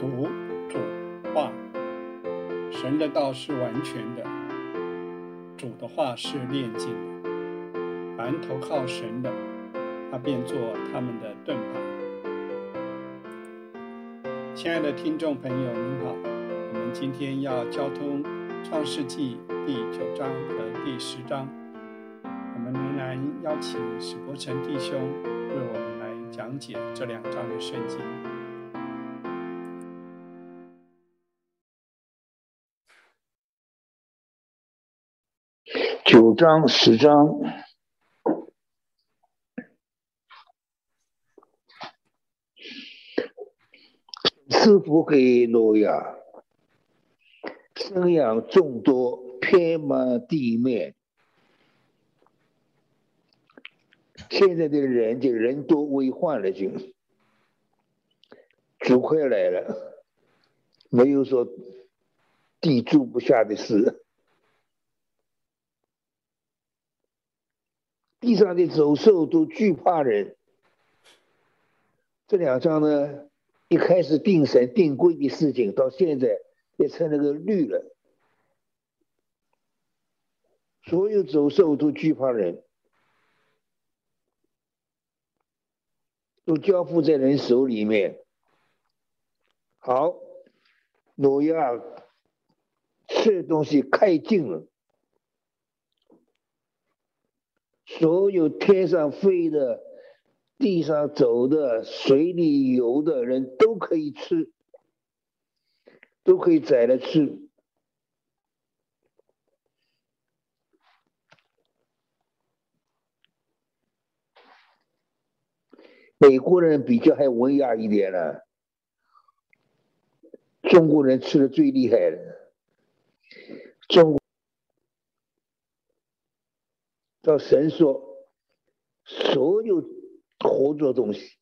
读主话，神的道是完全的，主的话是炼净的。凡投靠神的，他便做他们的盾牌。亲爱的听众朋友，您好，我们今天要交通创世纪第九章和第十章，我们仍然邀请史伯成弟兄为我们来讲解这两章的圣经。九章、十章，赐福给诺亚，生养众多，遍满地面。现在的人就人多为患了，就主快来了，没有说地住不下的事。地上的走兽都惧怕人。这两章呢，一开始定神定规的事情，到现在也成了个律了。所有走兽都惧怕人，都交付在人手里面。好，挪亚吃东西开尽了。所有天上飞的、地上走的、水里游的人都可以吃，都可以宰了吃。美国人比较还文雅一点呢，中国人吃的最厉害了，中。叫神说，所有活着东西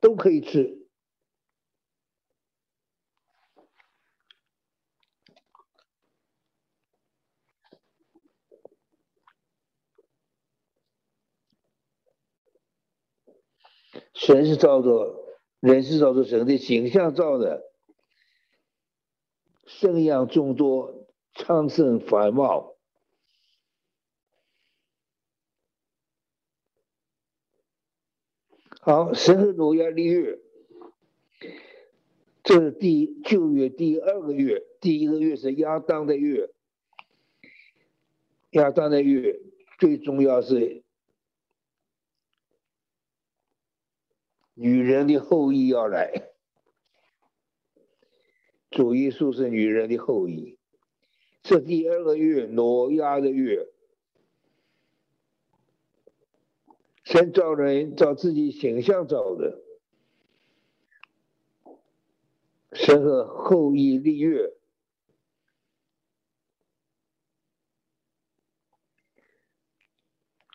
都可以吃。神是照着人是照着神的形象造的，生养众多，昌盛繁茂。好，神和挪亚立月，这是第旧月第二个月，第一个月是亚当的月。亚当的月最重要是女人的后裔要来，主耶稣是女人的后裔，这第二个月挪亚的月。先造人，照自己形象造的，神和后羿立月。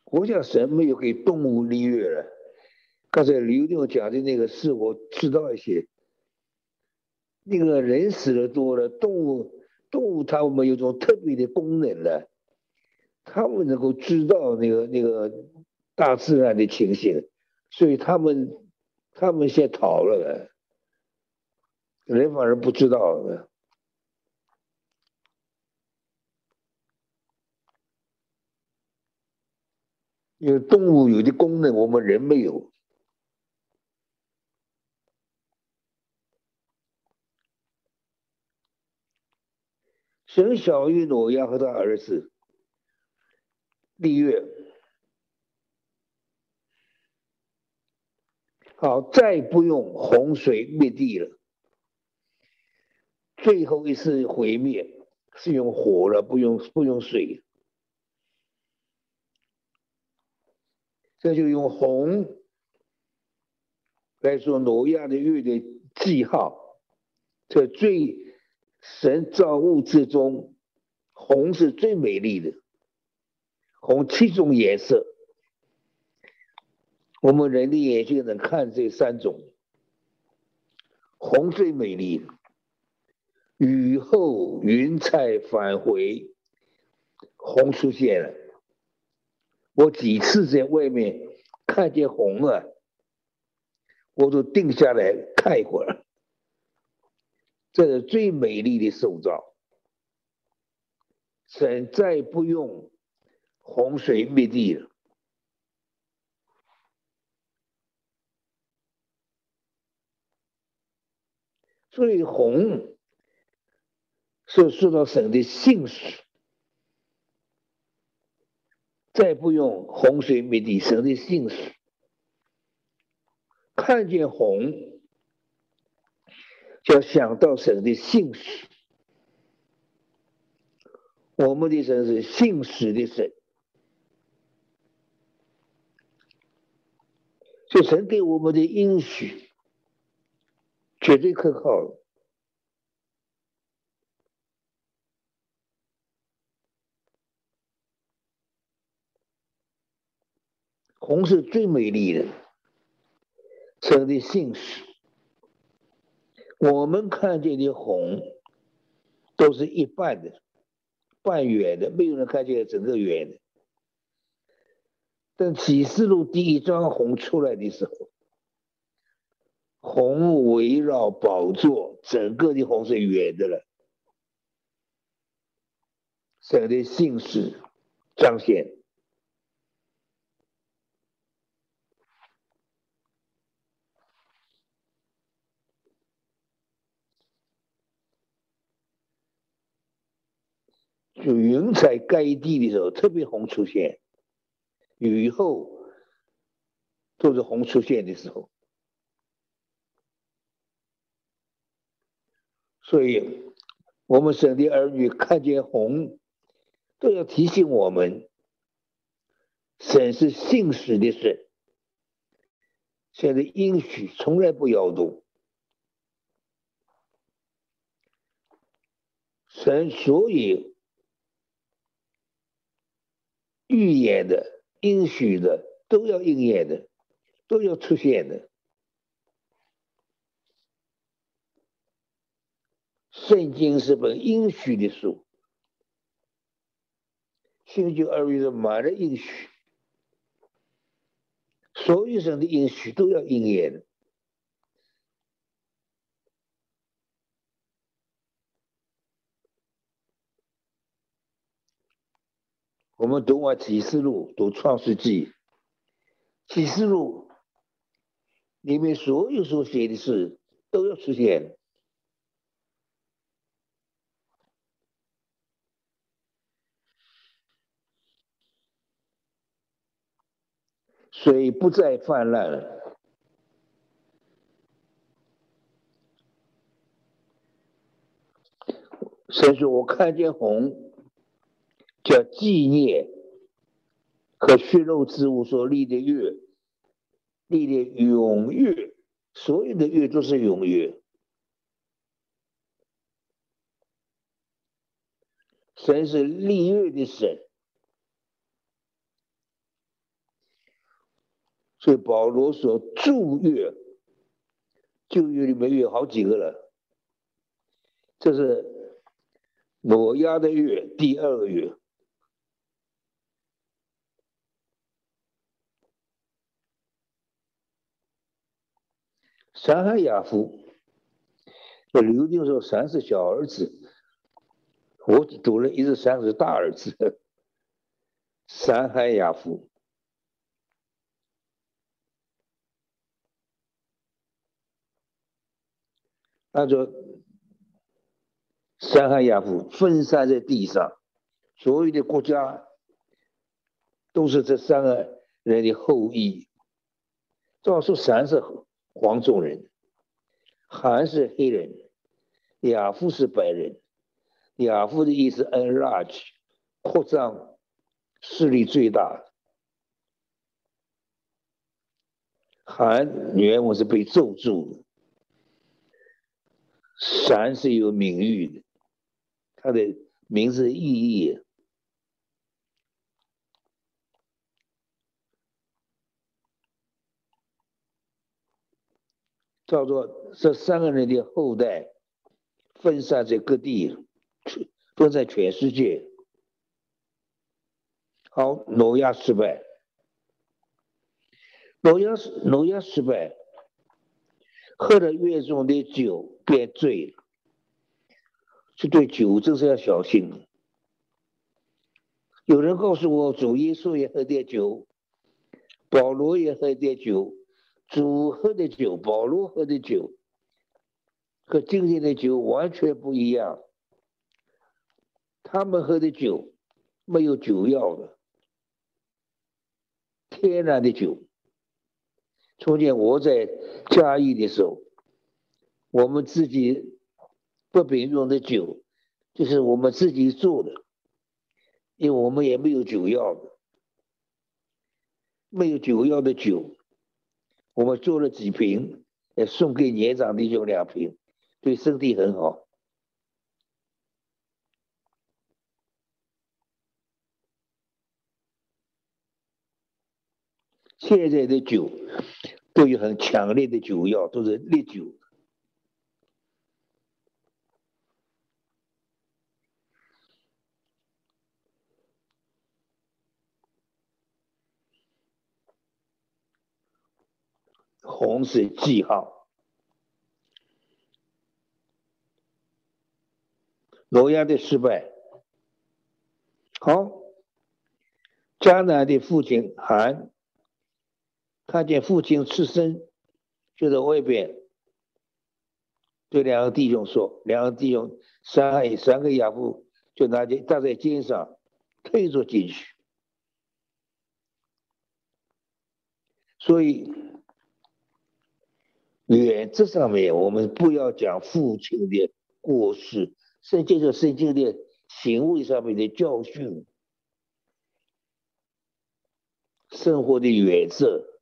我想神没有给动物立月了。刚才刘六讲的那个事，我知道一些。那个人死的多了，动物动物它们有种特别的功能了，他们能够知道那个那个。大自然的情形，所以他们他们先逃了，人反而不知道。因为动物有的功能，我们人没有。生小玉诺亚和他儿子立月。好，再不用洪水灭地了。最后一次毁灭是用火了，不用不用水。这就用红来说挪亚的月的记号。这最神造物之中，红是最美丽的，红七种颜色。我们人的眼睛能看这三种，红最美丽。雨后云彩返回，红出现了。我几次在外面看见红了，我都定下来看一会儿。这是最美丽的塑造。神再不用洪水灭地了，所以洪是受到神的信使，再不用洪水灭地，神的信使。看见洪。就要想到神的信使，我们的神是信使的神，就神给我们的应许。绝对可靠。红是最美丽的，神的姓氏。我们看见的红，都是一半的，半圆的，没有人看见整个圆的。但启示录第一张红出来的时候，红围绕宝座，整个的红是圆的了，神的姓氏彰显。就云彩盖地的时候，特别红出现；雨后都是红出现的时候。所以，我们神的儿女看见红，都要提醒我们：神是信实的神，现在应许从来不摇动。神所以。预言的、应许的都要应验的，都要出现的。圣经是本应许的书，新旧二语是满了应许，所有人的应许都要应验。我们读完启示录，读创世纪，启示录里面所有所写的事都要出现，水不再泛滥了。所以说：“我看见红。”叫纪念和血肉之物所立的月，立的永月，所有的月都是永月。神是立月的神，所以保罗所祝约，旧约里面有好几个了，这是挪亚的月，第二个月。三海亚夫，这刘定说三是小儿子，我读了一直三是大儿子。三海亚夫，按照三海亚夫分散在地上，所有的国家都是这三个人的后裔。照说三是。黄种人，韩是黑人，亚夫是白人。亚夫的意思，enlarge，扩张，势力最大。韩原文是被咒住的的，闪是有名誉的，他的名字意义。叫做这三个人的后代分散在各地，分在全世界。好，挪亚失败，挪亚失挪亚失败，喝了越重的酒变醉了，是对酒真是要小心。有人告诉我，主耶稣也喝点酒，保罗也喝点酒，主喝的酒，保罗喝的酒，和今天的酒完全不一样。他们喝的酒没有酒药的，天然的酒。从前我在嘉义的时候，我们自己不品用的酒，就是我们自己做的，因为我们也没有酒药的，没有酒药的酒，我们做了几瓶，也送给年长弟兄两瓶，对身体很好。现在的酒都有很强烈的酒药，都是烈酒。红色记号，罗亚的失败。好，迦南的父亲韩。看见父亲赤身就在外边，对两个弟兄说：“两个弟兄三三个亚夫就拿着搭在肩上推着进去。”所以原则上面，我们不要讲父亲的过失，圣经的圣经的行为上面的教训，生活的原则。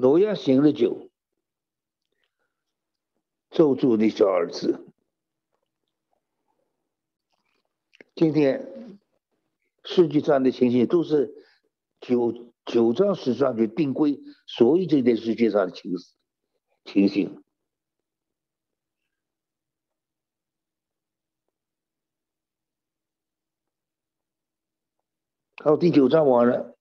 挪亚醒了酒，咒住的小儿子。今天世界上的情形都是九九章十章就定规，所以这件世界上的情情形。好，第九章完了。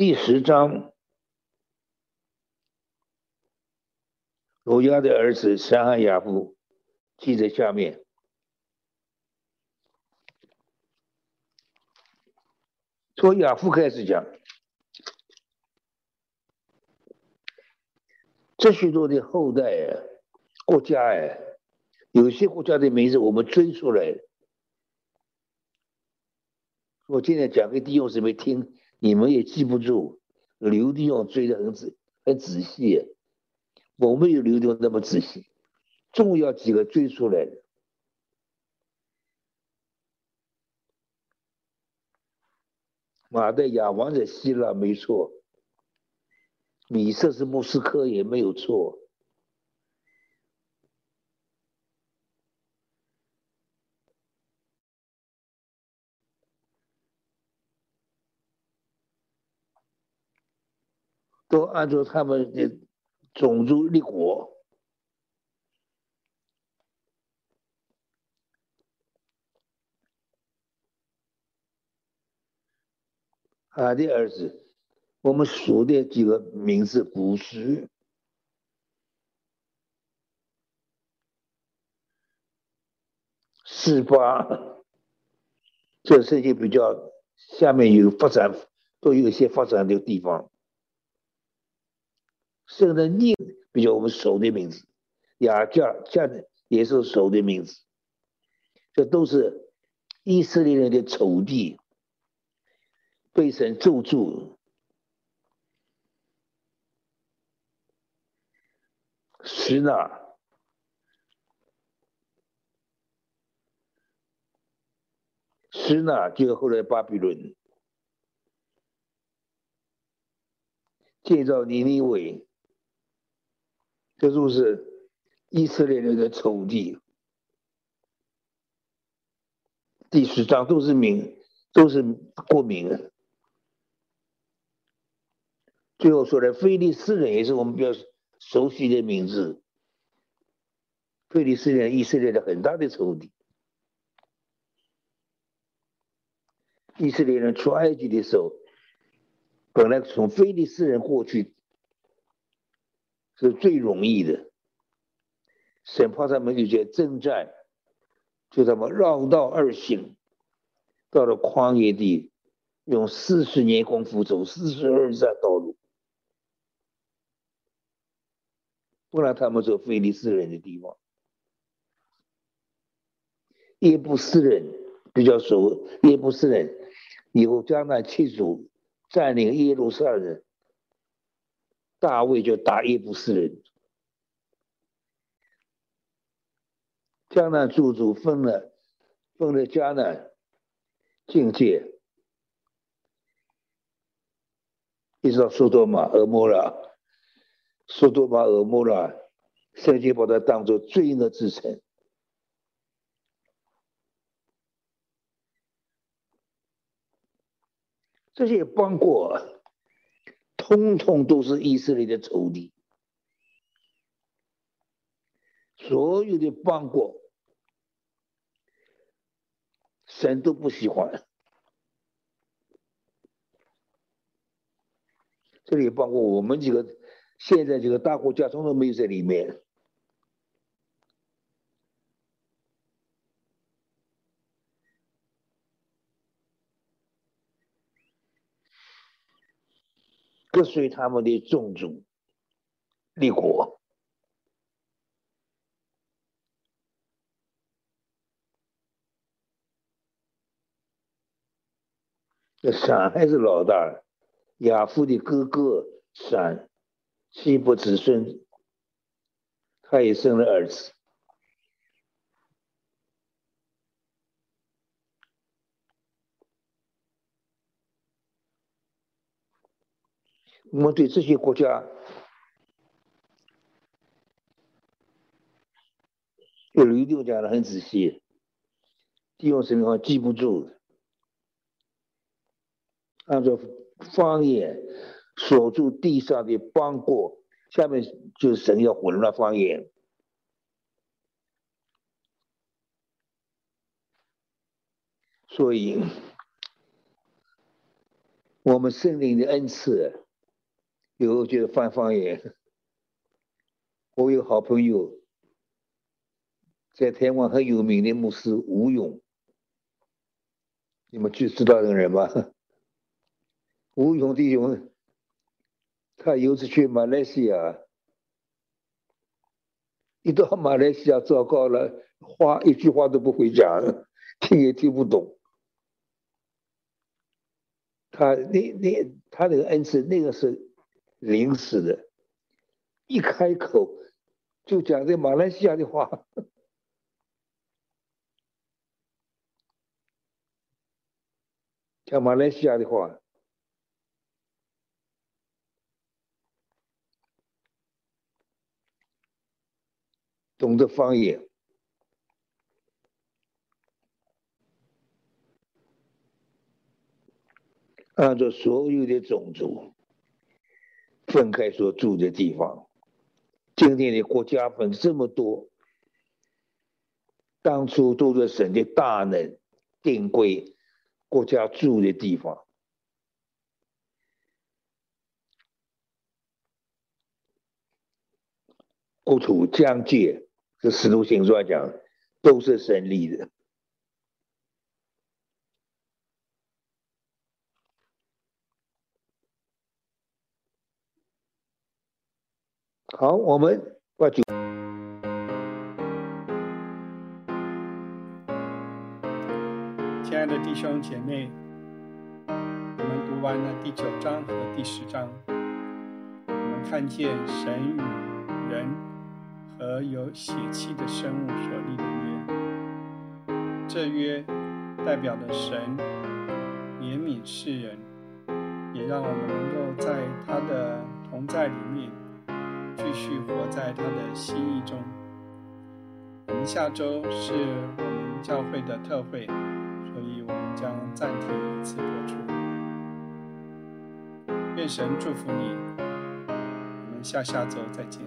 第十章，罗亚的儿子沙汉亚夫记在下面。从亚夫开始讲，这许多的后代啊，国家哎，有些国家的名字我们追出来。我今天讲给弟兄姊妹听。你们也记不住，刘弟兄追的很仔很仔细，我没有刘弟兄那么仔细，重要几个追出来的。马代亚王在希腊没错，米色是莫斯科也没有错。都按照他们的种族立国。他的儿子，我们数的几个名字：古时、四八，这世界比较下面有发展，都有一些发展的地方。圣的宁比较我们熟的名字，雅加加的也是熟的名字，这都是以色列人的仇敌，被神咒住。施纳，施纳就后来巴比伦建造尼尼微。这都是以色列人的仇敌。第十章都是名，都是过名。最后说的菲利斯人也是我们比较熟悉的名字。菲利斯人，以色列的很大的仇敌。以色列人出埃及的时候，本来从菲利斯人过去是最容易的。神怕他们有些征战，就他们绕道而行，到了旷野地，用四十年功夫走四十二站道路，不然他们走非利士人的地方。耶布斯人比较熟，耶布斯人以后将来七族占领耶路撒冷，大卫就打耶布斯人。迦南诸族分了，分了迦南境界，一直到苏多玛、俄摩拉，苏多玛、俄摩拉，圣经把它当做罪恶之城。这些邦国，通通都是以色列的仇敌，所有的邦国。神都不喜欢，这里包括我们几个，现在这个大国家，通通没有在里面。跟随他们的宗族立国。这闪还是老大，亚父的哥哥闪，七不子孙，他也生了儿子。我们对这些国家，有一定讲的很仔细，地方什么话记不住。按照方言锁住地上的邦国，下面就是神要混乱方言。所以，我们圣灵的恩赐，有就是翻方言。我有好朋友，在台湾很有名的牧师吴勇，你们就知道这个人吗？吴勇弟兄，他有次去马来西亚，一到马来西亚，糟糕了，话一句话都不会讲，听也听不懂。他那那他那个恩赐，那个是临时的，一开口就讲这马来西亚的话，讲马来西亚的话。懂得方言，按照所有的种族分开所住的地方。今天的国家分这么多，当初都是神的大能定规国家住的地方。国土疆界。这使徒行传讲都是神立的。好，我们把九。亲爱的弟兄姐妹，我们读完了第九章和第十章，我们看见神与人。和有血气的生物所立的约，这约代表了神怜悯世人，也让我们能够在他的同在里面继续活在他的心意中。我们下周是我们教会的特会，所以我们将暂停一次播出。愿神祝福你，我们下下周再见。